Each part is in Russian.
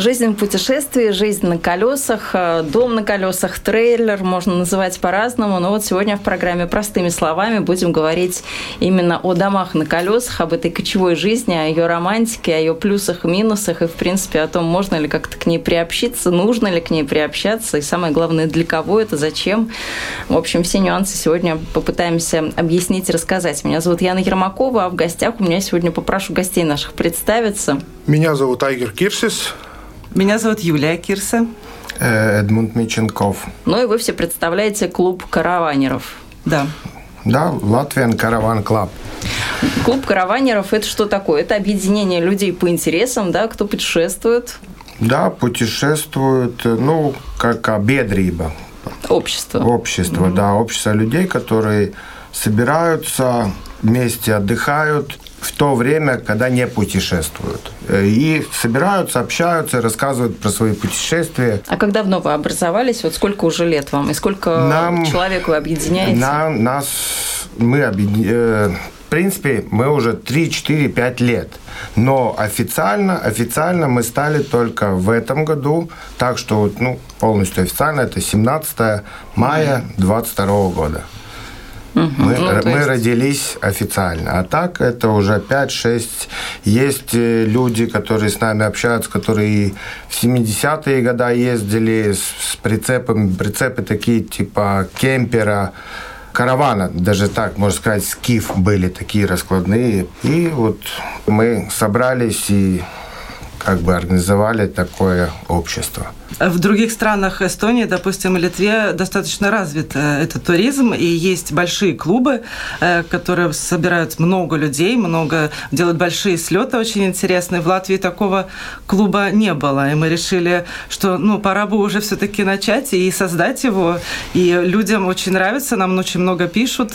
Жизнь в путешествии, жизнь на колесах, э, дом на колесах, трейлер, можно называть по-разному. Но вот сегодня в программе «Простыми словами» будем говорить именно о домах на колесах, об этой кочевой жизни, о ее романтике, о ее плюсах и минусах, и, в принципе, о том, можно ли как-то к ней приобщиться, нужно ли к ней приобщаться, и самое главное, для кого это, зачем. В общем, все нюансы сегодня попытаемся объяснить и рассказать. Меня зовут Яна Ермакова, а в гостях у меня сегодня попрошу гостей наших представиться. Меня зовут Айгер Кирсис. Меня зовут Юлия Кирса. Э, Эдмунд Миченков. Ну и вы все представляете клуб караванеров. Да. Да, Latvian Caravan Club. Клуб караванеров – это что такое? Это объединение людей по интересам, да, кто путешествует? Да, путешествуют, ну, как biedrība. Общество. Общество, mm-hmm. да, общество людей, которые собираются вместе, отдыхают, в то время, когда не путешествуют. Э, и собираются, общаются, рассказывают про свои путешествия. А когда вновь вы образовались, вот сколько уже лет вам? И сколько нам, человек вы объединяете? Нам, нас, мы объединяем... Э, в принципе, мы уже 3, 4, 5 лет. Но официально, официально мы стали только в этом году. Так что ну, полностью официально это 17 мая 2022 года. Угу. Мы, ну, мы есть... родились официально. А так это уже 5-6. Есть э, люди, которые с нами общаются, которые в 70-е годы ездили с, с прицепами. Прицепы такие типа кемпера, каравана, даже так, можно сказать, скиф были такие раскладные. И вот мы собрались и как бы организовали такое общество. В других странах Эстонии, допустим, и Литве достаточно развит э, этот туризм, и есть большие клубы, э, которые собирают много людей, много делают большие слеты очень интересные. В Латвии такого клуба не было, и мы решили, что ну пора бы уже все-таки начать и создать его. И людям очень нравится, нам очень много пишут,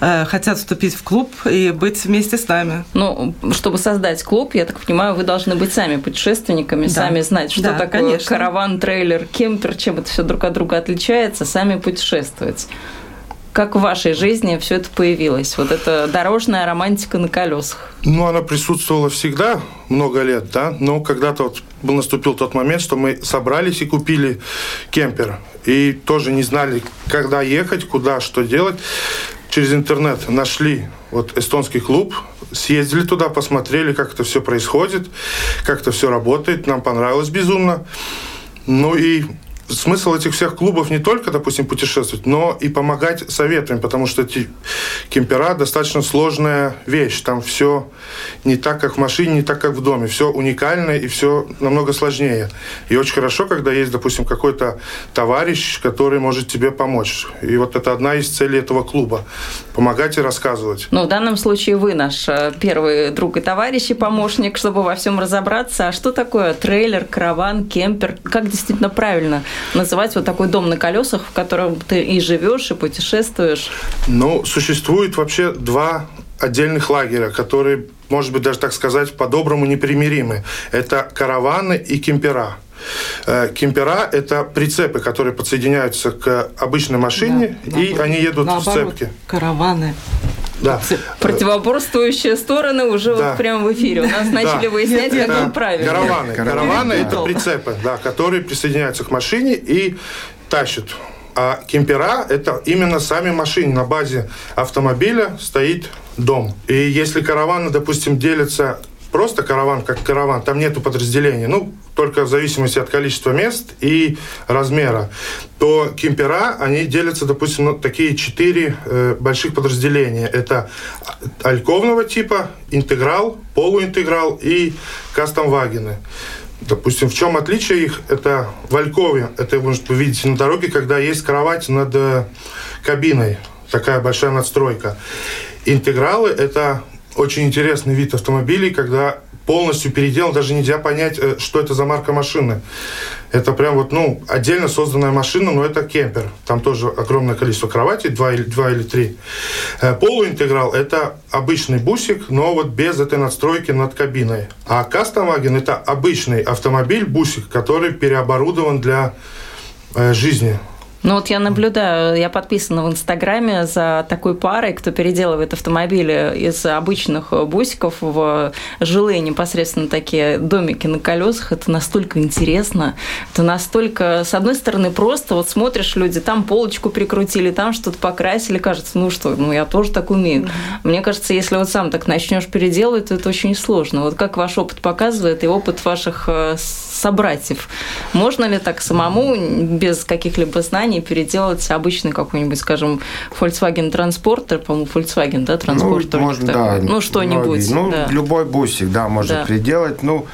э, хотят вступить в клуб и быть вместе с нами. Ну, чтобы создать клуб, я так понимаю, вы должны быть сами путешественниками, да. сами знать, что да, такое конечно. караван трейлер, кемпер, чем это все друг от друга отличается, сами путешествовать. Как в вашей жизни все это появилось? Вот эта дорожная романтика на колесах. Ну, она присутствовала всегда, много лет, да, но когда-то вот наступил тот момент, что мы собрались и купили кемпер. И тоже не знали, когда ехать, куда, что делать. Через интернет нашли вот эстонский клуб, съездили туда, посмотрели, как это все происходит, как это все работает. Нам понравилось безумно. Ну и смысл этих всех клубов не только, допустим, путешествовать, но и помогать советами, потому что эти кемпера достаточно сложная вещь. Там все не так, как в машине, не так, как в доме. Все уникальное и все намного сложнее. И очень хорошо, когда есть, допустим, какой-то товарищ, который может тебе помочь. И вот это одна из целей этого клуба. Помогать и рассказывать. Ну, в данном случае вы наш э, первый друг и товарищ и помощник, чтобы во всем разобраться. А что такое трейлер, караван, кемпер? Как действительно правильно называть вот такой дом на колесах, в котором ты и живешь, и путешествуешь? Ну, существует вообще два отдельных лагеря, которые, может быть, даже так сказать, по-доброму непримиримы. Это караваны и кемпера. Э, кемпера – это прицепы, которые подсоединяются к обычной машине, да, и они едут наоборот, в цепке. караваны. Да. Противоборствующие стороны уже да. вот прямо в эфире. У нас начали выяснять, как он правильно. Караваны. Караваны – это прицепы, да, которые присоединяются к машине и тащат. А кемпера – это именно сами машины. На базе автомобиля стоит дом. И если караваны, допустим, делятся просто караван как караван, там нету подразделения, ну, только в зависимости от количества мест и размера, то кемпера, они делятся, допустим, на такие четыре э, больших подразделения. Это альковного типа, интеграл, полуинтеграл и кастомвагены. Допустим, в чем отличие их? Это в Алькове, это вы видите на дороге, когда есть кровать над э, кабиной, такая большая надстройка. Интегралы – это очень интересный вид автомобилей, когда полностью переделан, даже нельзя понять, э, что это за марка машины. Это прям вот, ну, отдельно созданная машина, но это кемпер. Там тоже огромное количество кроватей, два или, два или три. Э, полуинтеграл – это обычный бусик, но вот без этой надстройки над кабиной. А Кастомаген – это обычный автомобиль-бусик, который переоборудован для э, жизни. Ну вот я наблюдаю, я подписана в Инстаграме за такой парой, кто переделывает автомобили из обычных бусиков в жилые непосредственно такие домики на колесах. Это настолько интересно, это настолько, с одной стороны, просто вот смотришь, люди там полочку прикрутили, там что-то покрасили, кажется, ну что, ну я тоже так умею. Mm-hmm. Мне кажется, если вот сам так начнешь переделывать, то это очень сложно. Вот как ваш опыт показывает и опыт ваших э, собратьев, можно ли так самому без каких-либо знаний переделать обычный какой-нибудь, скажем, Volkswagen Transporter, по-моему, Volkswagen, да, Transporter? Ну, можно, да. Ну, что-нибудь. Ну, да. любой бусик, да, можно да. переделать. Ну,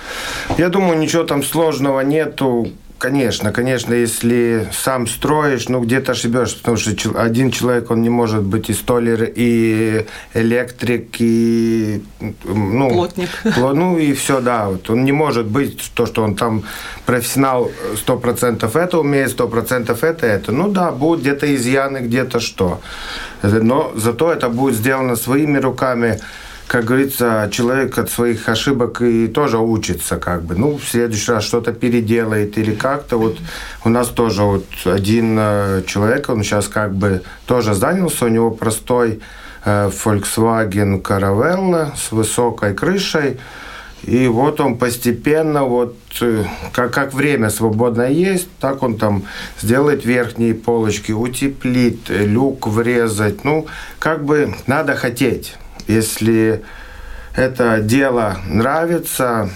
я думаю, ничего там сложного нету. Конечно, конечно, если сам строишь, ну где-то ошибешься, потому что один человек, он не может быть и столер, и электрик, и ну, плотник. Ну и все, да. Вот. Он не может быть то, что он там профессионал 100% это умеет, 100% это это. Ну да, будут где-то изъяны, где-то что. Но зато это будет сделано своими руками как говорится, человек от своих ошибок и тоже учится, как бы. Ну, в следующий раз что-то переделает или как-то. Вот у нас тоже вот один э, человек, он сейчас как бы тоже занялся, у него простой э, Volkswagen Caravella с высокой крышей. И вот он постепенно, вот э, как, как время свободное есть, так он там сделает верхние полочки, утеплит, люк врезать. Ну, как бы надо хотеть. Если это дело нравится,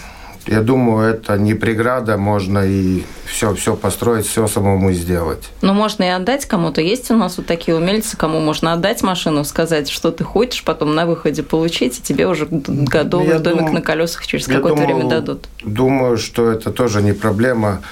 я думаю, это не преграда, можно и все, все построить, все самому сделать. Ну, можно и отдать кому-то. Есть у нас вот такие умельцы, кому можно отдать машину, сказать, что ты хочешь, потом на выходе получить, и тебе уже готовый я домик дум... на колесах через какое-то время дадут. Думаю, что это тоже не проблема,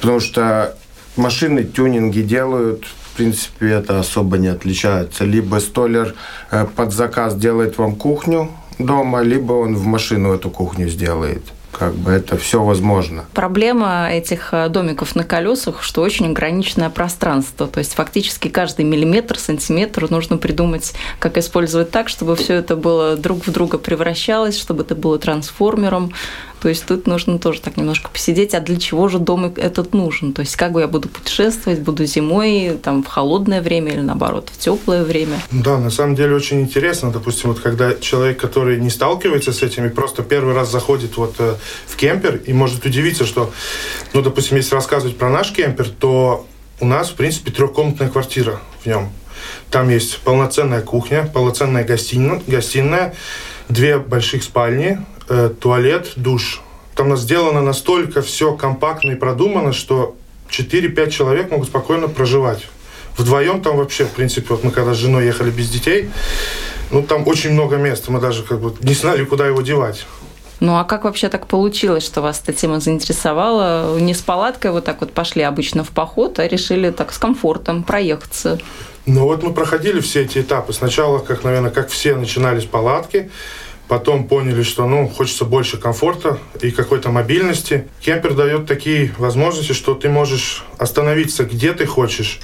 потому что машины тюнинги делают, принципе, это особо не отличается. Либо столер э, под заказ делает вам кухню дома, либо он в машину эту кухню сделает как бы это все возможно. Проблема этих э, домиков на колесах, что очень ограниченное пространство. То есть фактически каждый миллиметр, сантиметр нужно придумать, как использовать так, чтобы все это было друг в друга превращалось, чтобы это было трансформером. То есть тут нужно тоже так немножко посидеть, а для чего же дом этот нужен? То есть как бы я буду путешествовать, буду зимой, там, в холодное время или наоборот, в теплое время? Да, на самом деле очень интересно, допустим, вот когда человек, который не сталкивается с этими, просто первый раз заходит вот э, в кемпер и может удивиться, что, ну, допустим, если рассказывать про наш кемпер, то у нас, в принципе, трехкомнатная квартира в нем. Там есть полноценная кухня, полноценная гостиная, гостиная две больших спальни, э, туалет, душ. Там сделано настолько все компактно и продумано, что 4-5 человек могут спокойно проживать. Вдвоем там вообще, в принципе, вот мы когда с женой ехали без детей, ну там очень много места, мы даже как бы не знали, куда его девать. Ну а как вообще так получилось, что вас эта тема заинтересовала? Не с палаткой вот так вот пошли обычно в поход, а решили так с комфортом проехаться? Ну вот мы проходили все эти этапы. Сначала, как, наверное, как все, начинали с палатки. Потом поняли, что ну, хочется больше комфорта и какой-то мобильности. Кемпер дает такие возможности, что ты можешь остановиться где ты хочешь.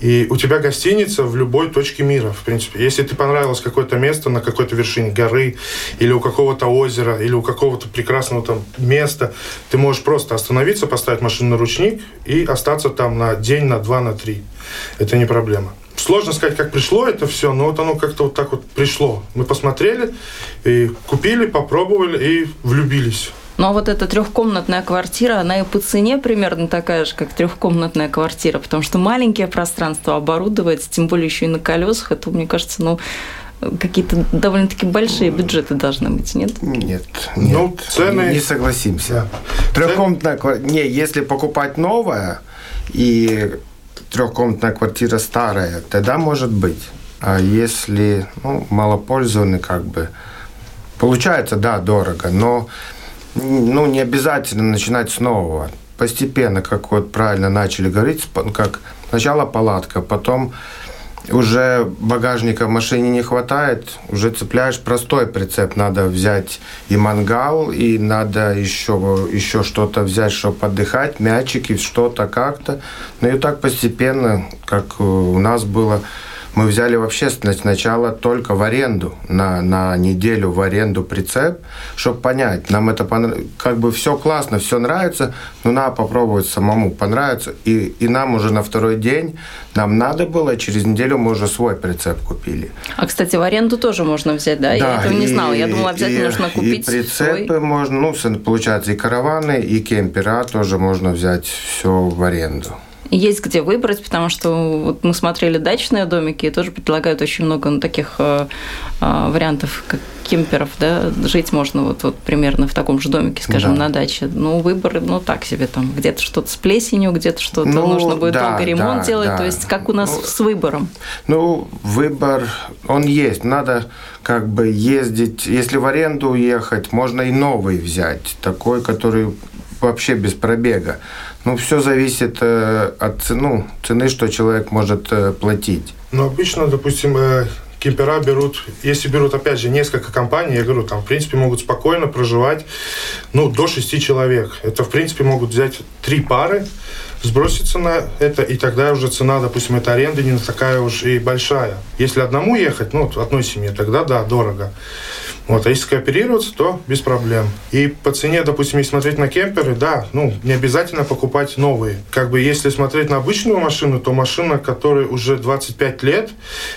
И у тебя гостиница в любой точке мира, в принципе. Если тебе понравилось какое-то место на какой-то вершине горы, или у какого-то озера, или у какого-то прекрасного там места, ты можешь просто остановиться, поставить машину на ручник и остаться там на день, на два, на три. Это не проблема. Сложно сказать, как пришло это все, но вот оно как-то вот так вот пришло. Мы посмотрели, и купили, попробовали и влюбились. Ну а вот эта трехкомнатная квартира, она и по цене примерно такая же, как трехкомнатная квартира, потому что маленькие пространства оборудовать, тем более еще и на колесах, это, мне кажется, ну, какие-то довольно-таки большие бюджеты должны быть, нет? Нет, нет. Ну, цены... Не согласимся. Да. Трехкомнатная квартира... Не, если покупать новое и трехкомнатная квартира старая, тогда может быть. А если ну, малопользованный, как бы, получается, да, дорого, но ну, не обязательно начинать с нового. Постепенно, как вот правильно начали говорить, как сначала палатка, потом уже багажника в машине не хватает, уже цепляешь простой прицеп. Надо взять и мангал, и надо еще, еще что-то взять, чтобы отдыхать, мячики, что-то как-то. Ну и так постепенно, как у нас было, мы взяли вообще сначала только в аренду, на, на неделю в аренду прицеп, чтобы понять, нам это понрав... как бы все классно, все нравится, но надо попробовать самому, понравится. И, и нам уже на второй день нам надо было, через неделю мы уже свой прицеп купили. А, кстати, в аренду тоже можно взять, да? да Я этого и, не знала. Я думала, обязательно и, нужно купить И прицепы свой. можно, ну, получается, и караваны, и кемпера тоже можно взять все в аренду есть где выбрать, потому что вот мы смотрели дачные домики и тоже предлагают очень много ну, таких э, э, вариантов, как кемперов, да, жить можно вот, вот примерно в таком же домике, скажем, да. на даче. Ну, выбор, ну, так себе там, где-то что-то с плесенью, где-то что-то ну, нужно будет да, долго ремонт да, делать, да. то есть как у нас ну, с выбором? Ну, выбор, он есть, надо как бы ездить, если в аренду уехать, можно и новый взять, такой, который вообще без пробега. Ну, все зависит э, от цену, цены, что человек может э, платить. Ну, обычно, допустим, э, кемпера берут, если берут, опять же, несколько компаний, я говорю, там, в принципе, могут спокойно проживать, ну, до шести человек. Это, в принципе, могут взять три пары, сброситься на это, и тогда уже цена, допустим, этой аренды не такая уж и большая. Если одному ехать, ну, одной семье, тогда да, дорого. Вот, а если кооперироваться, то без проблем. И по цене, допустим, если смотреть на кемперы, да, ну, не обязательно покупать новые. Как бы если смотреть на обычную машину, то машина, которой уже 25 лет,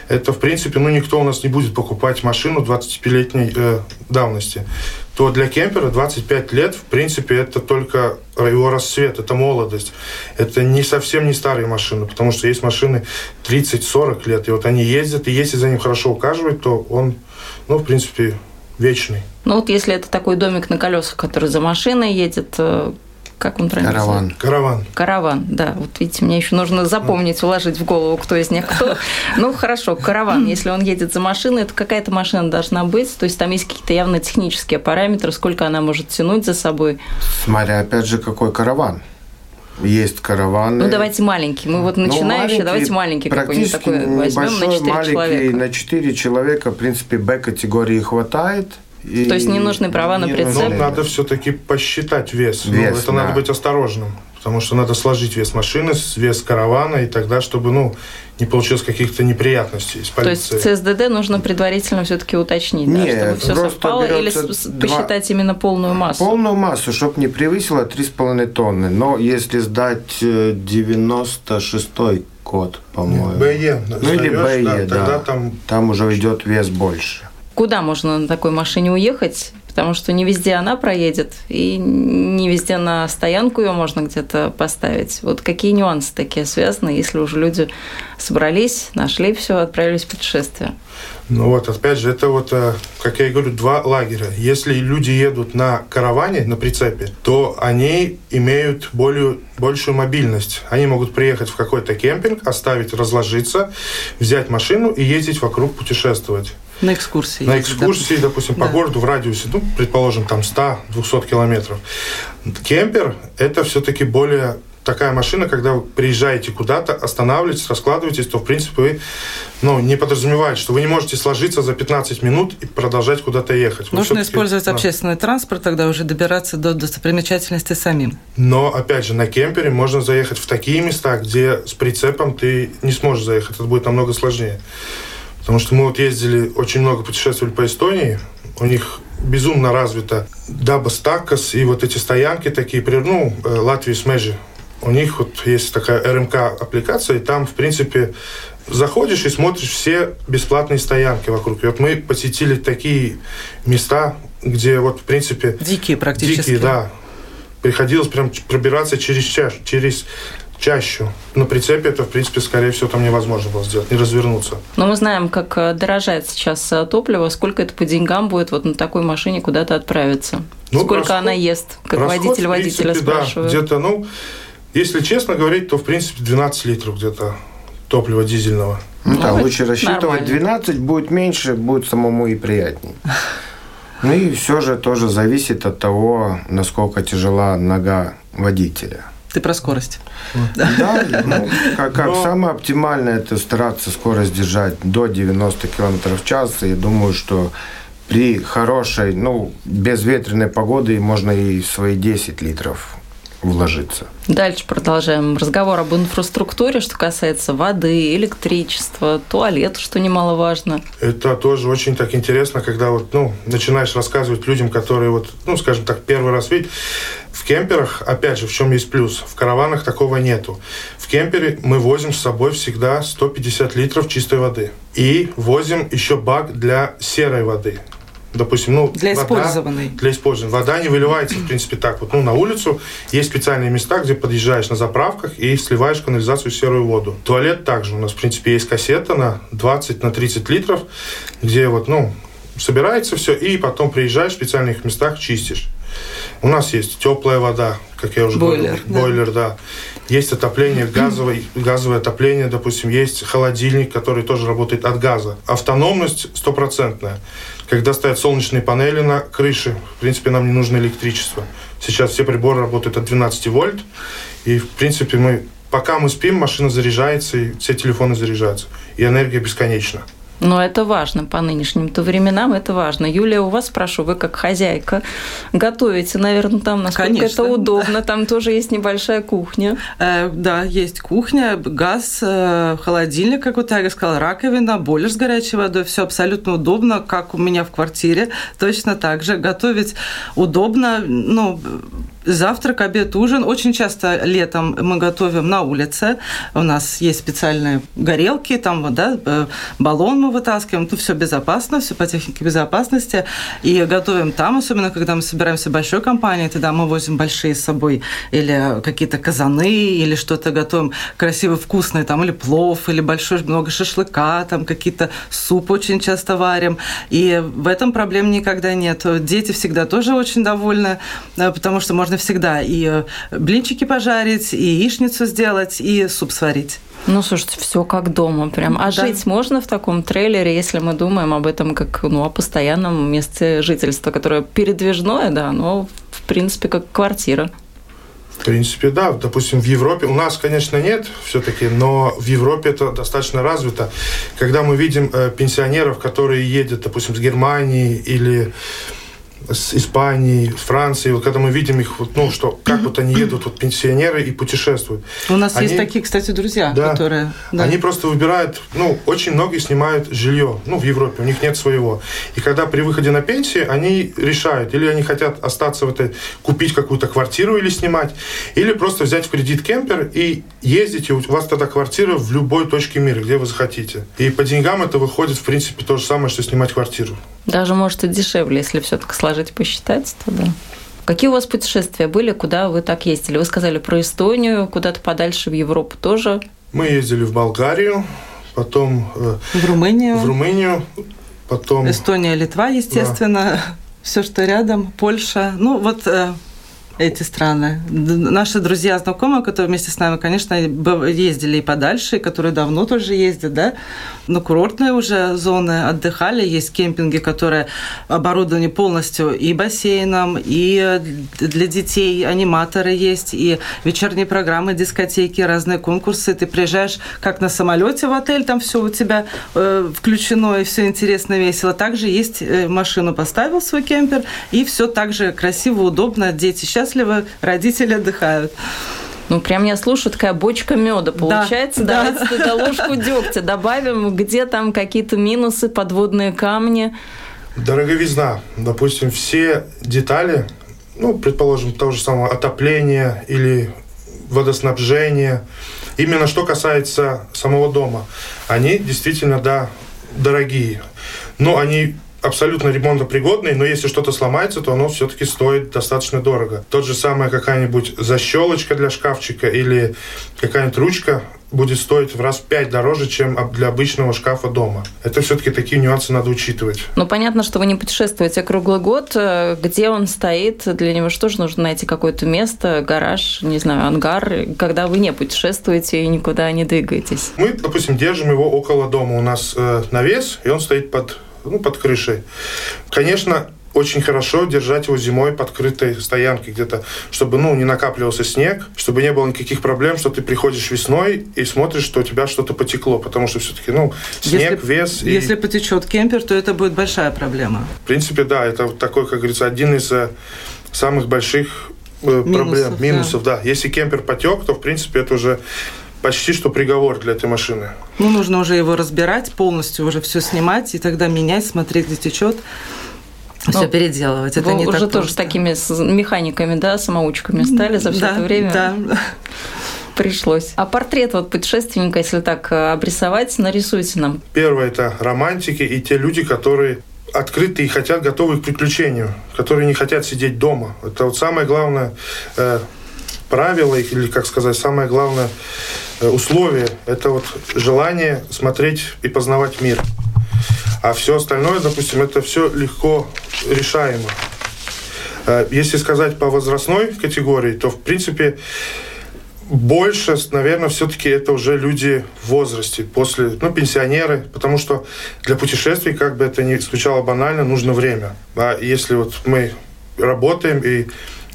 это, в принципе, ну, никто у нас не будет покупать машину 25-летней э, давности то для кемпера 25 лет, в принципе, это только его рассвет, это молодость. Это не совсем не старые машины, потому что есть машины 30-40 лет, и вот они ездят, и если за ним хорошо ухаживать, то он, ну, в принципе, вечный. Ну вот если это такой домик на колесах, который за машиной едет, э, как он правильно Караван. Называется? Караван. Караван, да. Вот видите, мне еще нужно запомнить, уложить в голову, кто из них кто. Ну, хорошо, караван. Если он едет за машиной, то какая-то машина должна быть. То есть там есть какие-то явно технические параметры, сколько она может тянуть за собой. Смотря, опять же, какой караван. Есть караваны. Ну, давайте маленький. Мы вот начинающие, ну, давайте маленький какой-нибудь такой возьмем на 4 человека. На 4 человека, в принципе, Б-категории хватает. И То есть не нужны права на прицеп? Ну, надо все-таки посчитать вес. Ну, вес ну, это да. надо быть осторожным. Потому что надо сложить вес машины, вес каравана, и тогда, чтобы ну, не получилось каких-то неприятностей с полицией. То есть ЦСДД нужно предварительно все-таки уточнить, Нет, да, чтобы все совпало, или посчитать два... именно полную массу? Полную массу, чтобы не превысило 3,5 тонны. Но если сдать 96-й э, код, по-моему. БЕ. Ну или БЕ, да. да. Тогда там... там уже идет вес больше. Куда можно на такой машине уехать? Потому что не везде она проедет, и не везде на стоянку ее можно где-то поставить. Вот какие нюансы такие связаны, если уже люди собрались, нашли все, отправились в путешествие? Ну вот, опять же, это вот, э, как я и говорю, два лагеря. Если люди едут на караване, на прицепе, то они имеют более, большую мобильность. Они могут приехать в какой-то кемпинг, оставить, разложиться, взять машину и ездить вокруг, путешествовать. На экскурсии. На экскурсии, допустим, да. по городу в радиусе, ну, предположим, там 100-200 километров. Кемпер – это все-таки более такая машина, когда вы приезжаете куда-то, останавливаетесь, раскладываетесь, то, в принципе, вы ну, не подразумевает, что вы не можете сложиться за 15 минут и продолжать куда-то ехать. Нужно использовать да. общественный транспорт, тогда уже добираться до достопримечательности самим. Но, опять же, на кемпере можно заехать в такие места, где с прицепом ты не сможешь заехать. Это будет намного сложнее. Потому что мы вот ездили, очень много путешествовали по Эстонии. У них безумно развита Даба Стакас и вот эти стоянки такие, ну, э, Латвии Смежи. У них вот есть такая РМК-аппликация, и там, в принципе, заходишь и смотришь все бесплатные стоянки вокруг. И вот мы посетили такие места, где вот, в принципе... Дикие практически. Дикие, да. Приходилось прям пробираться через чаш, через чаще. На прицепе это, в принципе, скорее всего, там невозможно было сделать, не развернуться. Но мы знаем, как э, дорожает сейчас э, топливо, сколько это по деньгам будет вот на такой машине куда-то отправиться. Ну, сколько расход, она ест, как расход, водитель водителя спрашивает. Да, где-то, ну, если честно говорить, то, в принципе, 12 литров где-то топлива дизельного. Ну, да, ну, лучше рассчитывать нормально. 12, будет меньше, будет самому и приятнее. Ну и все же тоже зависит от того, насколько тяжела нога водителя. Ты про скорость. Да, ну, как, как самое оптимальное, это стараться скорость держать до 90 км в час. И думаю, что при хорошей, ну, безветренной погоде можно и свои 10 литров вложиться. Дальше продолжаем разговор об инфраструктуре, что касается воды, электричества, туалет, что немаловажно. Это тоже очень так интересно, когда вот, ну, начинаешь рассказывать людям, которые вот, ну, скажем так, первый раз видят. В кемперах, опять же, в чем есть плюс? В караванах такого нету. В кемпере мы возим с собой всегда 150 литров чистой воды. И возим еще бак для серой воды допустим, ну, для вода, использованной. Для использованной. Вода не выливается, в принципе, так вот. Ну, на улицу есть специальные места, где подъезжаешь на заправках и сливаешь канализацию серую воду. Туалет также. У нас, в принципе, есть кассета на 20 на 30 литров, где вот, ну, собирается все, и потом приезжаешь в специальных местах, чистишь. У нас есть теплая вода, как я уже бойлер, говорил. Да. Бойлер, да. Есть отопление газовое, газовое отопление, допустим, есть холодильник, который тоже работает от газа. Автономность стопроцентная. Когда стоят солнечные панели на крыше, в принципе, нам не нужно электричество. Сейчас все приборы работают от 12 вольт, и, в принципе, мы пока мы спим, машина заряжается, и все телефоны заряжаются. И энергия бесконечна. Но это важно по нынешним-то временам, это важно. Юлия, у вас спрошу, вы как хозяйка готовите, наверное, там, насколько Конечно, это удобно, да. там тоже есть небольшая кухня. Э, да, есть кухня, газ, э, холодильник, как вот я сказала, раковина, бойлер с горячей водой, все абсолютно удобно, как у меня в квартире, точно так же. Готовить удобно, ну, Завтрак, обед, ужин. Очень часто летом мы готовим на улице. У нас есть специальные горелки, там вот, да, э, баллон мы вытаскиваем. Тут все безопасно, все по технике безопасности. И готовим там, особенно когда мы собираемся большой компанией, тогда мы возим большие с собой или какие-то казаны, или что-то готовим красиво вкусное, там, или плов, или большой много шашлыка, там какие-то суп очень часто варим. И в этом проблем никогда нет. Дети всегда тоже очень довольны, э, потому что можно можно всегда и э, блинчики пожарить, и яичницу сделать, и суп сварить. Ну, слушайте, все как дома прям. А да. жить можно в таком трейлере, если мы думаем об этом как ну, о постоянном месте жительства, которое передвижное, да, но в принципе как квартира. В принципе, да. Допустим, в Европе, у нас, конечно, нет все-таки, но в Европе это достаточно развито. Когда мы видим э, пенсионеров, которые едут, допустим, с Германии или с Испании, с Франции, вот когда мы видим их, вот, ну, что как вот они едут, вот пенсионеры и путешествуют. У нас они, есть такие, кстати, друзья, да, которые... Да. Они просто выбирают, ну, очень многие снимают жилье, ну, в Европе, у них нет своего. И когда при выходе на пенсию, они решают, или они хотят остаться в этой, купить какую-то квартиру или снимать, или просто взять в кредит кемпер и ездить, и у вас тогда квартира в любой точке мира, где вы захотите. И по деньгам это выходит, в принципе, то же самое, что снимать квартиру. Даже, может, и дешевле, если все-таки сложить, посчитать, то да. Какие у вас путешествия были, куда вы так ездили? Вы сказали про Эстонию, куда-то подальше в Европу тоже. Мы ездили в Болгарию, потом э, в Румынию. В Румынию, потом Эстония, Литва, естественно, да. все, что рядом, Польша. Ну вот э, эти страны. Наши друзья, знакомые, которые вместе с нами, конечно, ездили и подальше, и которые давно тоже ездят, да, на курортные уже зоны отдыхали. Есть кемпинги, которые оборудованы полностью и бассейном, и для детей аниматоры есть, и вечерние программы, дискотеки, разные конкурсы. Ты приезжаешь как на самолете в отель, там все у тебя э, включено, и все интересно, весело. Также есть э, машину поставил свой кемпер, и все так же красиво, удобно. Дети сейчас счастливы, родители отдыхают. Ну, прям я слушаю, такая бочка меда получается. Да, Давайте да. туда ложку дегтя добавим, где там какие-то минусы, подводные камни. Дороговизна. Допустим, все детали, ну, предположим, того же самого отопления или водоснабжения, именно что касается самого дома, они действительно, да, дорогие. Но они абсолютно ремонтопригодный, но если что-то сломается, то оно все-таки стоит достаточно дорого. Тот же самая какая-нибудь защелочка для шкафчика или какая-нибудь ручка будет стоить в раз в пять дороже, чем для обычного шкафа дома. Это все-таки такие нюансы надо учитывать. Ну, понятно, что вы не путешествуете круглый год. Э, где он стоит? Для него что же нужно найти какое-то место, гараж, не знаю, ангар, когда вы не путешествуете и никуда не двигаетесь? Мы, допустим, держим его около дома. У нас э, навес, и он стоит под ну, под крышей. Конечно, очень хорошо держать его зимой под крытой стоянкой где-то, чтобы, ну, не накапливался снег, чтобы не было никаких проблем, что ты приходишь весной и смотришь, что у тебя что-то потекло, потому что все-таки, ну, снег, если, вес. Если и... потечет кемпер, то это будет большая проблема. В принципе, да, это такой, как говорится, один из э, самых больших э, минусов, проблем, минусов, да. да. Если кемпер потек, то, в принципе, это уже почти что приговор для этой машины. Ну, нужно уже его разбирать, полностью уже все снимать, и тогда менять, смотреть, где течет. Все ну, переделывать. Это не уже так тоже просто. такими механиками, да, самоучками стали за все да, это время. Да. Пришлось. А портрет вот путешественника, если так э, обрисовать, нарисуйте нам. Первое – это романтики и те люди, которые открыты и хотят, готовы к приключению, которые не хотят сидеть дома. Это вот самое главное э, правило, или, как сказать, самое главное э, условие – это вот желание смотреть и познавать мир. А все остальное, допустим, это все легко решаемо. Э, если сказать по возрастной категории, то, в принципе, больше, наверное, все-таки это уже люди в возрасте, после, ну, пенсионеры, потому что для путешествий, как бы это ни звучало банально, нужно время. А если вот мы работаем и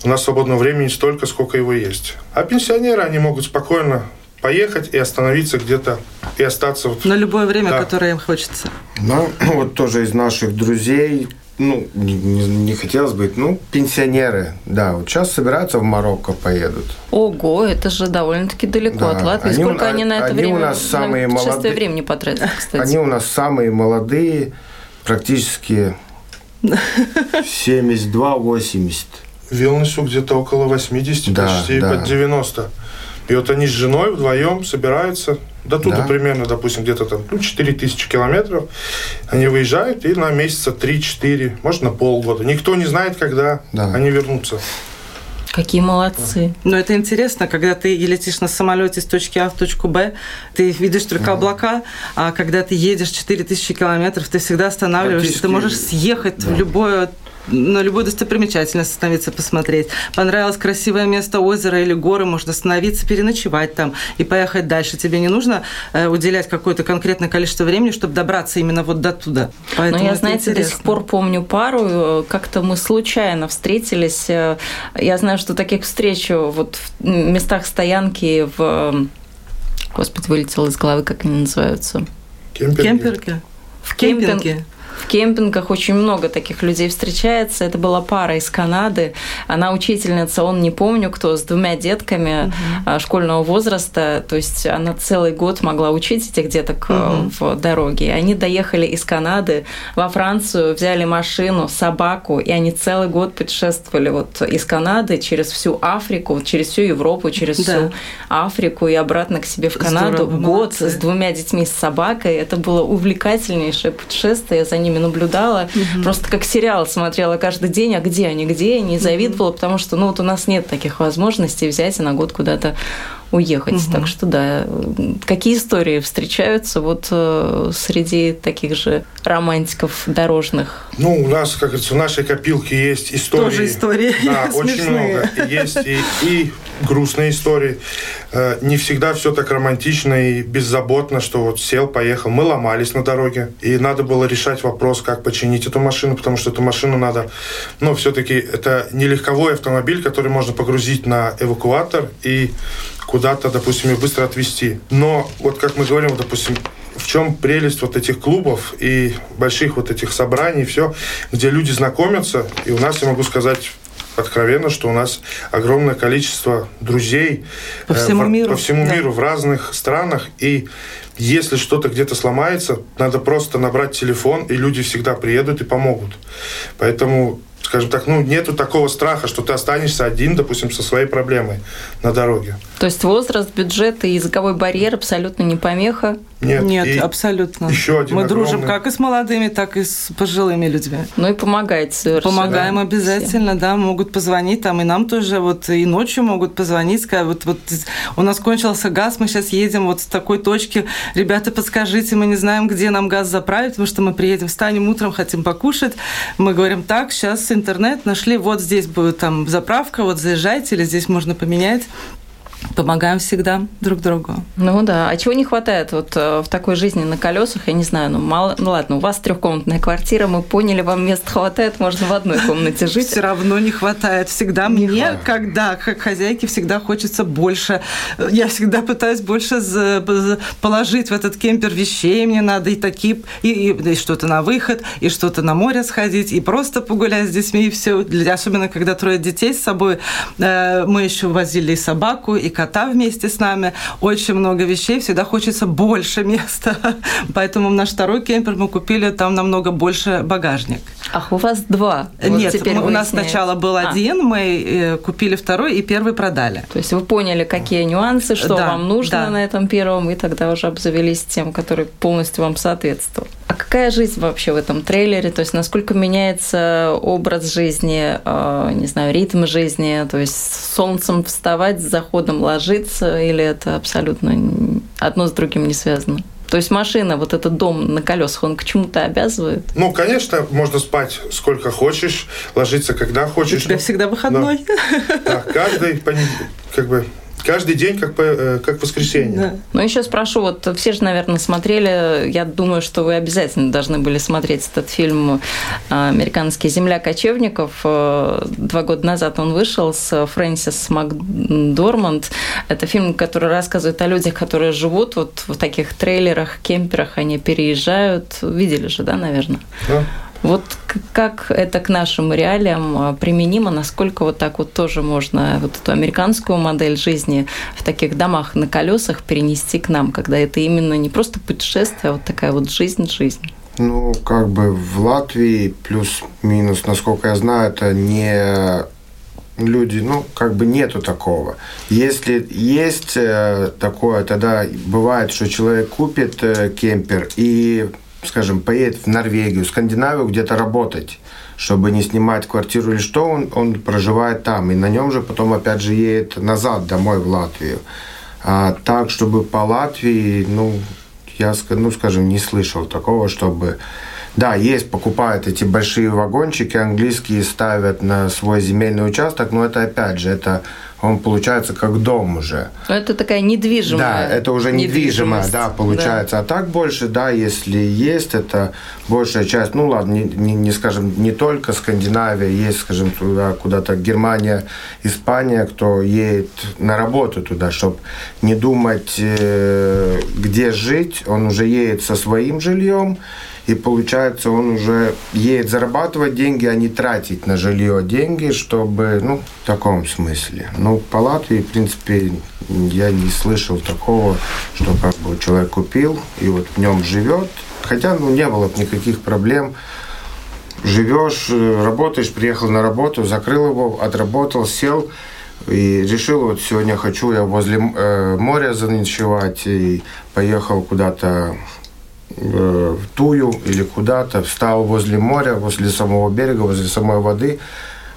у нас свободного времени столько, сколько его есть. А пенсионеры, они могут спокойно поехать и остановиться где-то и остаться вот... На любое время, да. которое им хочется. Ну, вот тоже из наших друзей ну, не, не, не хотелось бы, ну, пенсионеры, да, вот сейчас собираются в Марокко, поедут. Ого, это же довольно-таки далеко да. от Латвии. Они, Сколько они на это они время, у нас самые на молодые, времени потратят, кстати? Они у нас самые молодые, практически 72-80. Вилнюсу где-то около 80, да, почти да. под 90. И вот они с женой вдвоем собираются до туда да. примерно, допустим, где-то там ну, 4 тысячи километров. Они выезжают и на месяца 3-4, может, на полгода. Никто не знает, когда да. они вернутся. Какие молодцы. Но это интересно, когда ты летишь на самолете с точки А в точку Б, ты видишь только облака, а когда ты едешь 4000 километров, ты всегда останавливаешься, ты можешь съехать да. в любое на любую достопримечательность остановиться, посмотреть. Понравилось красивое место, озеро или горы, можно остановиться, переночевать там и поехать дальше. Тебе не нужно э, уделять какое-то конкретное количество времени, чтобы добраться именно вот до туда. Поэтому Но я, знаете, интересно. до сих пор помню пару, э, как-то мы случайно встретились. Э, я знаю, что таких встреч вот в местах стоянки в... Господи, вылетело из головы, как они называются. Кемпинги. Кемпинги. В кемпинге. В кемпингах очень много таких людей встречается. Это была пара из Канады. Она учительница, он не помню кто, с двумя детками угу. школьного возраста. То есть она целый год могла учить этих деток угу. в дороге. Они доехали из Канады во Францию, взяли машину, собаку, и они целый год путешествовали вот из Канады через всю Африку, через всю Европу, через да. всю Африку и обратно к себе в Канаду. Здорово, год молодцы. с двумя детьми, с собакой. Это было увлекательнейшее путешествие. За ними ними наблюдала, угу. просто как сериал смотрела каждый день, а где они, где они, завидовала, угу. потому что, ну, вот у нас нет таких возможностей взять и на год куда-то уехать. Угу. Так что да, какие истории встречаются вот э, среди таких же романтиков дорожных? Ну, у нас, как говорится, в нашей копилке есть истории. Тоже истории. Да, очень много. Есть и, и грустные истории. Э, не всегда все так романтично и беззаботно, что вот сел, поехал. Мы ломались на дороге, и надо было решать вопрос, как починить эту машину, потому что эту машину надо, ну, все-таки это не легковой автомобиль, который можно погрузить на эвакуатор и куда-то, допустим, ее быстро отвезти. Но вот как мы говорим, допустим, в чем прелесть вот этих клубов и больших вот этих собраний, все, где люди знакомятся, и у нас, я могу сказать, откровенно, что у нас огромное количество друзей по всему э, миру, по всему да. миру в разных странах. И если что-то где-то сломается, надо просто набрать телефон, и люди всегда приедут и помогут. Поэтому скажем так, ну, нету такого страха, что ты останешься один, допустим, со своей проблемой на дороге. То есть возраст, бюджет и языковой барьер абсолютно не помеха? Нет, Нет абсолютно. Еще один Мы огромный... дружим как и с молодыми, так и с пожилыми людьми. Ну и помогаете совершенно. Помогаем да. обязательно, Всем. да, могут позвонить там, и нам тоже вот и ночью могут позвонить, сказать, вот, вот у нас кончился газ, мы сейчас едем вот с такой точки, ребята, подскажите, мы не знаем, где нам газ заправить, потому что мы приедем, встанем утром, хотим покушать, мы говорим, так, сейчас интернет, нашли, вот здесь будет там заправка, вот заезжайте, или здесь можно поменять помогаем всегда друг другу. Ну да, а чего не хватает вот э, в такой жизни на колесах, я не знаю, ну мало, ну ладно, у вас трехкомнатная квартира, мы поняли, вам места хватает, можно в одной комнате жить. Все равно не хватает, всегда не мне, хватает. когда как хозяйке всегда хочется больше, я всегда пытаюсь больше положить в этот кемпер вещей, мне надо и такие, и, и, и что-то на выход, и что-то на море сходить, и просто погулять с детьми, и все, особенно когда трое детей с собой, э, мы еще возили и собаку, и кота вместе с нами. Очень много вещей, всегда хочется больше места. Поэтому наш второй кемпер мы купили, там намного больше багажник. Ах, у вас два? Нет, вот мы, у нас сначала был а. один, мы э, купили второй и первый продали. То есть вы поняли, какие нюансы, что да, вам нужно да. на этом первом, и тогда уже обзавелись тем, который полностью вам соответствовал. А какая жизнь вообще в этом трейлере? То есть насколько меняется образ жизни, э, не знаю, ритм жизни? То есть с солнцем вставать, с заходом ложиться, или это абсолютно одно с другим не связано? То есть машина, вот этот дом на колесах, он к чему-то обязывает? Ну, конечно, можно спать сколько хочешь, ложиться когда хочешь. У тебя всегда выходной. Да, да каждый, как бы, Каждый день как, э, как воскресенье. Да. Ну, еще спрошу, вот все же, наверное, смотрели, я думаю, что вы обязательно должны были смотреть этот фильм э, «Американский земля кочевников». Э, два года назад он вышел с Фрэнсис Макдорманд. Это фильм, который рассказывает о людях, которые живут вот в таких трейлерах, кемперах, они переезжают. Видели же, да, наверное? Да. Вот как это к нашим реалиям а, применимо, насколько вот так вот тоже можно вот эту американскую модель жизни в таких домах на колесах перенести к нам, когда это именно не просто путешествие, а вот такая вот жизнь-жизнь? Ну, как бы в Латвии плюс-минус, насколько я знаю, это не люди, ну, как бы нету такого. Если есть э, такое, тогда бывает, что человек купит э, кемпер и скажем, поедет в Норвегию, Скандинавию где-то работать, чтобы не снимать квартиру или что, он, он проживает там. И на нем же потом опять же едет назад домой в Латвию. А так, чтобы по Латвии, ну, я, ну, скажем, не слышал такого, чтобы... Да, есть, покупают эти большие вагончики английские, ставят на свой земельный участок, но это опять же, это он получается как дом уже. Это такая недвижимая. Да, это уже недвижимая, да, получается. Да. А так больше, да, если есть, это большая часть, ну ладно, не, не, не скажем, не только Скандинавия, есть, скажем, туда куда-то Германия, Испания, кто едет на работу туда, чтобы не думать, э, где жить, он уже едет со своим жильем, и получается он уже едет зарабатывать деньги, а не тратить на жилье деньги, чтобы, ну, в таком смысле. Ну, по Латвии, в принципе, я не слышал такого, что как бы человек купил и вот в нем живет. Хотя, ну, не было никаких проблем. Живешь, работаешь, приехал на работу, закрыл его, отработал, сел, и решил, вот сегодня хочу я возле э, моря заночевать, и поехал куда-то Э, в Тую или куда-то, встал возле моря, возле самого берега, возле самой воды,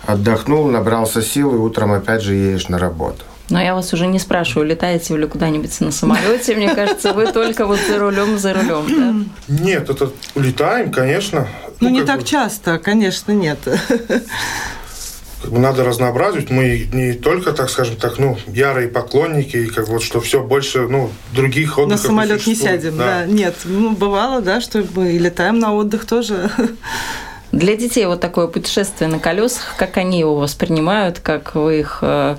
отдохнул, набрался сил и утром опять же едешь на работу. Но я вас уже не спрашиваю, летаете ли куда-нибудь на самолете. Мне кажется, вы только вот за рулем, за рулем, да? Нет, это улетаем, конечно. Ну, ну не так бы... часто, конечно, нет надо разнообразить. Мы не только, так скажем так, ну, ярые поклонники, и как вот, что все больше, ну, других отдыхов На самолет не, не сядем, да. да. Нет, ну, бывало, да, что мы и летаем на отдых тоже. Для детей вот такое путешествие на колесах, как они его воспринимают, как вы их э,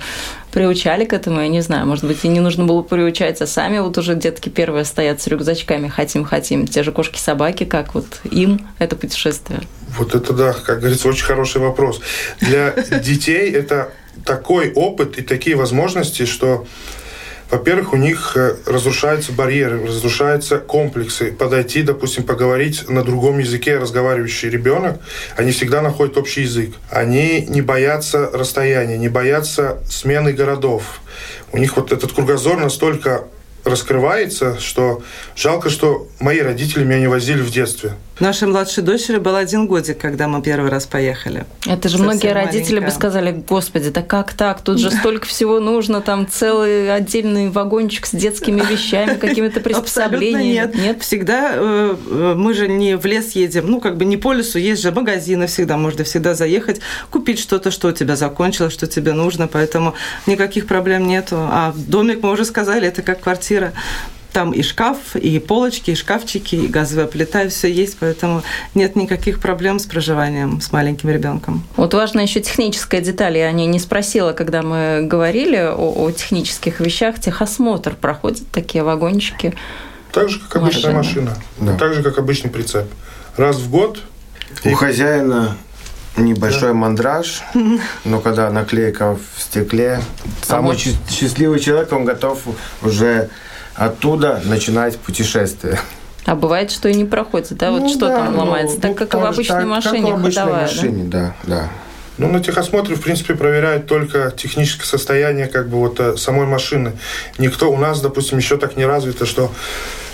приучали к этому, я не знаю, может быть, и не нужно было приучать, а сами вот уже детки первые стоят с рюкзачками, хотим-хотим, те же кошки-собаки, как вот им это путешествие? Вот это да, как говорится, очень хороший вопрос. Для детей это такой опыт и такие возможности, что во-первых, у них э, разрушаются барьеры, разрушаются комплексы. Подойти, допустим, поговорить на другом языке разговаривающий ребенок, они всегда находят общий язык. Они не боятся расстояния, не боятся смены городов. У них вот этот кругозор настолько раскрывается, что жалко, что мои родители меня не возили в детстве. Нашей младшей дочери был один годик, когда мы первый раз поехали. Это же Совсем многие родители маленькая. бы сказали, господи, да как так? Тут же столько всего нужно, там целый отдельный вагончик с детскими вещами, какими-то приспособлениями. нет. нет. Всегда э, э, мы же не в лес едем, ну, как бы не по лесу, есть же магазины всегда, можно всегда заехать, купить что-то, что у тебя закончилось, что тебе нужно, поэтому никаких проблем нету. А домик, мы уже сказали, это как квартира. Там и шкаф, и полочки, и шкафчики, и газовая плита, и все есть, поэтому нет никаких проблем с проживанием с маленьким ребенком. Вот важна еще техническая деталь. Я о ней не спросила, когда мы говорили о, о технических вещах. Техосмотр проходит такие вагончики. Так же, как обычная машина. Да. Так же, как обычный прицеп. Раз в год. У и... хозяина небольшой да. мандраж, но когда наклейка в стекле, а самый вот... счастливый человек, он готов уже оттуда начинать путешествие. А бывает, что и не проходит, да? Вот ну, что да, там ломается? Ну, так как в обычной так, машине как в обычной ходовая, машине, да? да, да. Ну, на техосмотре, в принципе, проверяют только техническое состояние как бы вот э, самой машины. Никто у нас, допустим, еще так не развито, что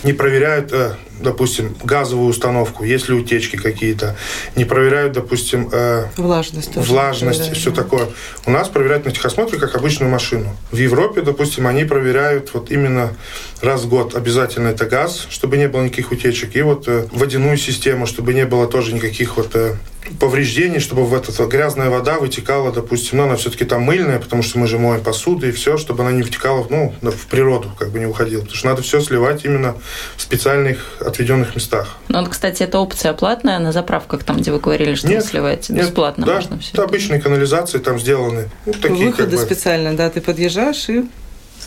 не проверяют, э, допустим, газовую установку, есть ли утечки какие-то, не проверяют, допустим, э, влажность, влажность все такое. У нас проверяют на техосмотре как обычную машину. В Европе, допустим, они проверяют вот именно раз в год обязательно это газ, чтобы не было никаких утечек, и вот водяную систему, чтобы не было тоже никаких вот повреждений, чтобы в эта грязная вода вытекала, допустим, ну, она все-таки там мыльная, потому что мы же моем посуду и все, чтобы она не вытекала, ну, в природу, как бы не уходила. Потому что надо все сливать именно в специальных отведенных местах. Ну, вот, кстати, эта опция платная на заправках, там, где вы говорили, что нет, вы сливаете, нет, бесплатно да, можно все. Да, обычные канализации там сделаны. Ну, такие, Выходы как бы... специально, да, ты подъезжаешь и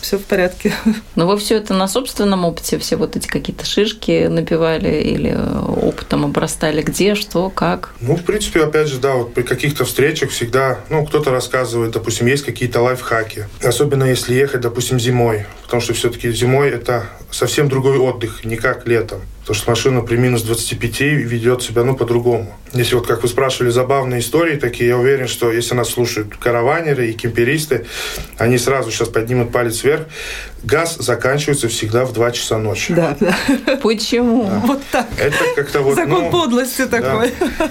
все в порядке. Но вы все это на собственном опыте, все вот эти какие-то шишки набивали или опытом обрастали, где, что, как? Ну, в принципе, опять же, да, вот при каких-то встречах всегда, ну, кто-то рассказывает, допустим, есть какие-то лайфхаки. Особенно если ехать, допустим, зимой, потому что все-таки зимой это совсем другой отдых, не как летом. Потому что машина при минус 25 ведет себя, ну, по-другому. Если вот, как вы спрашивали, забавные истории такие, я уверен, что если нас слушают караванеры и кемперисты, они сразу сейчас поднимут палец вверх. Газ заканчивается всегда в 2 часа ночи. Да, да. Почему? Да. Вот так. Это как-то вот... Закон ну, подлости такой. Да.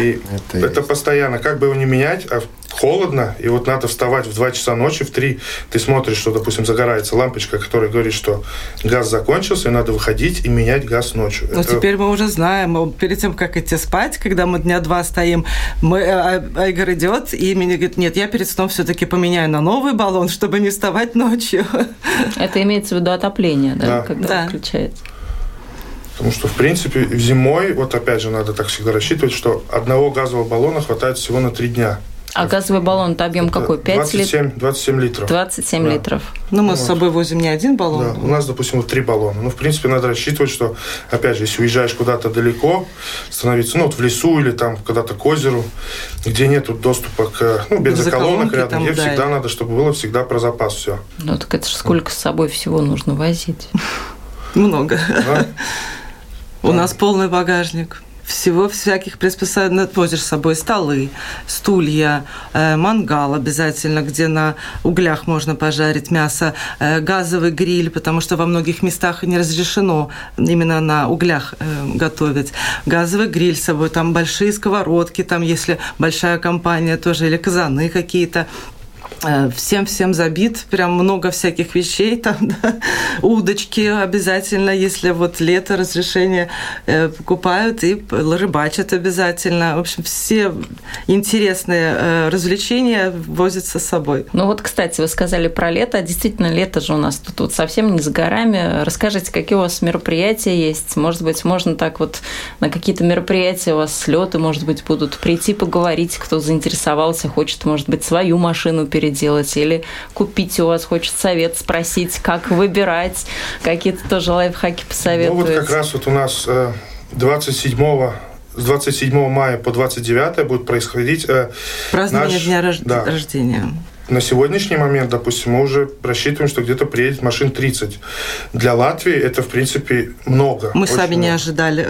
И это, это постоянно, как бы его не менять, а холодно, и вот надо вставать в 2 часа ночи, в 3 ты смотришь, что, допустим, загорается лампочка, которая говорит, что газ закончился, и надо выходить и менять газ ночью. Но Это... теперь мы уже знаем, перед тем, как идти спать, когда мы дня два стоим, мы, а, Айгор идет, и мне говорит, нет, я перед сном все-таки поменяю на новый баллон, чтобы не вставать ночью. Это имеется в виду отопление, да, да. когда да. включается. Потому что, в принципе, зимой, вот опять же, надо так всегда рассчитывать, что одного газового баллона хватает всего на три дня. А газовый баллон это объем какой? 5 27, литров? 27 литров. 27 да. литров. Ну, мы ну, с собой возим не один баллон. Да. У нас, допустим, вот три баллона. Ну, в принципе, надо рассчитывать, что, опять же, если уезжаешь куда-то далеко, становиться, ну, вот в лесу или там куда-то к озеру, где нет доступа к, ну, бензоколонок рядом, там, где да. всегда надо, чтобы было всегда про запас все. Ну, так это же сколько с собой всего нужно возить? Много. У нас полный багажник всего всяких приспособлений. Возишь с собой столы, стулья, э, мангал обязательно, где на углях можно пожарить мясо, э, газовый гриль, потому что во многих местах не разрешено именно на углях э, готовить. Газовый гриль с собой, там большие сковородки, там если большая компания тоже, или казаны какие-то всем-всем забит, прям много всяких вещей там, да. удочки обязательно, если вот лето разрешение э, покупают и рыбачат обязательно. В общем, все интересные э, развлечения возятся с собой. Ну вот, кстати, вы сказали про лето, действительно, лето же у нас тут вот совсем не за горами. Расскажите, какие у вас мероприятия есть? Может быть, можно так вот на какие-то мероприятия у вас слеты, может быть, будут прийти поговорить, кто заинтересовался, хочет, может быть, свою машину перед переделать или купить у вас, хочет совет спросить, как выбирать, какие-то тоже лайфхаки посоветуете? Ну вот как раз вот у нас 27 э, с 27 мая по 29 будет происходить э, празднование наш, дня рож... да, рождения. На сегодняшний момент, допустим, мы уже рассчитываем, что где-то приедет машин 30. Для Латвии это, в принципе, много. Мы сами много. не ожидали.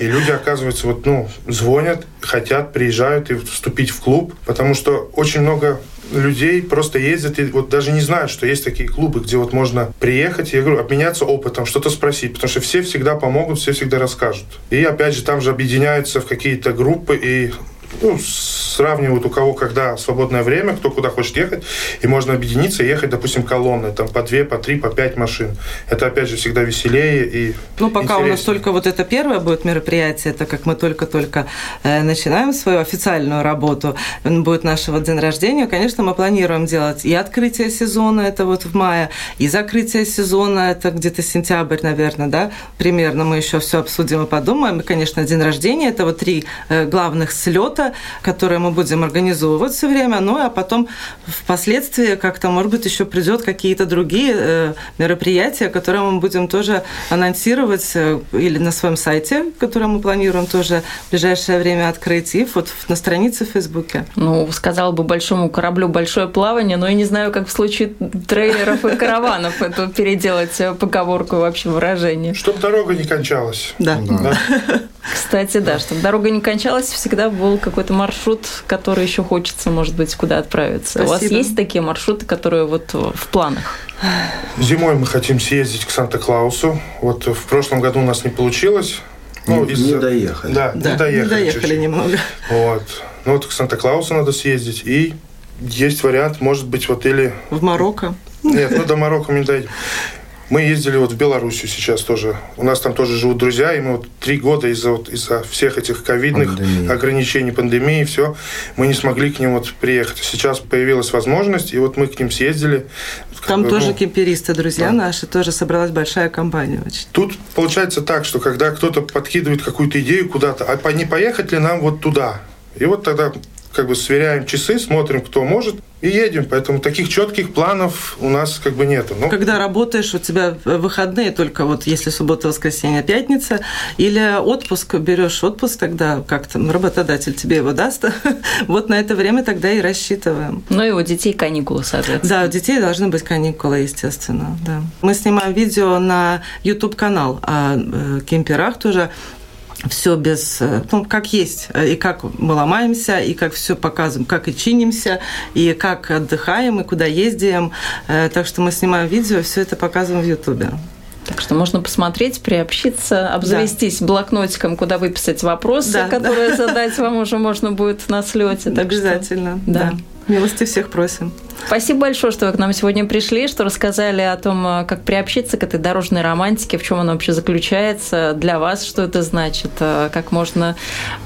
И люди, оказывается, вот, ну, звонят, хотят, приезжают и вступить в клуб, потому что очень много людей просто ездят и вот даже не знают, что есть такие клубы, где вот можно приехать, я говорю, обменяться опытом, что-то спросить, потому что все всегда помогут, все всегда расскажут. И опять же там же объединяются в какие-то группы и ну, сравнивают у кого когда свободное время, кто куда хочет ехать, и можно объединиться и ехать, допустим, колонны, там по две, по три, по пять машин. Это, опять же, всегда веселее и Ну, пока интереснее. у нас только вот это первое будет мероприятие, так как мы только-только э, начинаем свою официальную работу, будет нашего день рождения, конечно, мы планируем делать и открытие сезона, это вот в мае, и закрытие сезона, это где-то сентябрь, наверное, да, примерно мы еще все обсудим и подумаем. И, конечно, день рождения, это вот три э, главных слета, которое мы будем организовывать все время, ну а потом впоследствии как-то, может быть, еще придет какие-то другие э, мероприятия, которые мы будем тоже анонсировать э, или на своем сайте, который мы планируем тоже в ближайшее время открыть, и вот на странице в Фейсбуке. Ну, сказал бы большому кораблю большое плавание, но я не знаю, как в случае трейлеров и караванов это переделать э, поговорку вообще выражение. Чтобы дорога не кончалась. Да. да. Кстати, да, чтобы дорога не кончалась, всегда был какой-то маршрут, который еще хочется, может быть, куда отправиться. Спасибо. У вас есть такие маршруты, которые вот в планах? Зимой мы хотим съездить к Санта-Клаусу. Вот в прошлом году у нас не получилось. Ну, не, из... не доехали. Да, да, не доехали. Не доехали чуть-чуть. немного. Вот. Ну вот к Санта-Клаусу надо съездить. И есть вариант, может быть, вот или... В Марокко? Нет, ну до Марокко мы не дойдем. Мы ездили вот в Белоруссию сейчас тоже. У нас там тоже живут друзья, и мы вот три года из-за вот, из всех этих ковидных ограничений, пандемии, все, мы не смогли к ним вот приехать. Сейчас появилась возможность, и вот мы к ним съездили. Там бы, тоже ну, кемперисты, друзья да. наши, тоже собралась большая компания. Очень. Тут получается так, что когда кто-то подкидывает какую-то идею куда-то, а не поехать ли нам вот туда? И вот тогда как бы сверяем часы, смотрим, кто может, и едем. Поэтому таких четких планов у нас как бы нету. Но... Когда работаешь, у тебя выходные только вот если суббота, воскресенье, пятница, или отпуск, берешь отпуск, тогда как там работодатель тебе его даст, вот на это время тогда и рассчитываем. Ну и у детей каникулы, соответственно. Да, у детей должны быть каникулы, естественно, да. Мы снимаем видео на YouTube-канал о э, кемперах тоже, все без, э, ну, как есть, и как мы ломаемся, и как все показываем, как и чинимся, и как отдыхаем, и куда ездим. Э, так что мы снимаем видео, все это показываем в Ютубе. Так что можно посмотреть, приобщиться, обзавестись да. блокнотиком, куда выписать вопросы, да, которые да. задать вам уже можно будет на слете. Обязательно. Что, да. да. Милости всех просим. Спасибо большое, что вы к нам сегодня пришли, что рассказали о том, э, как приобщиться к этой дорожной романтике, в чем она вообще заключается, для вас что это значит, э, как можно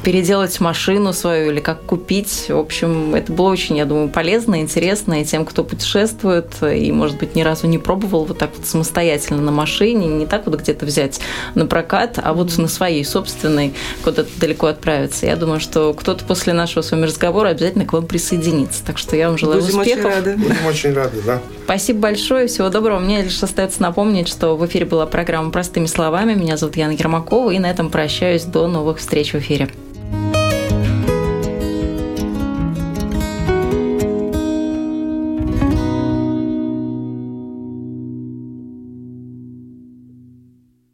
переделать машину свою или как купить. В общем, это было очень, я думаю, полезно, интересно и тем, кто путешествует и, может быть, ни разу не пробовал вот так вот самостоятельно на машине, не так вот где-то взять на прокат, а вот на своей собственной куда-то далеко отправиться. Я думаю, что кто-то после нашего с вами разговора обязательно к вам присоединится. Так что я вам желаю Будем успехов рады. Будем очень рады, да. Спасибо большое, всего доброго. Мне лишь остается напомнить, что в эфире была программа «Простыми словами». Меня зовут Яна Ермакова, и на этом прощаюсь. До новых встреч в эфире.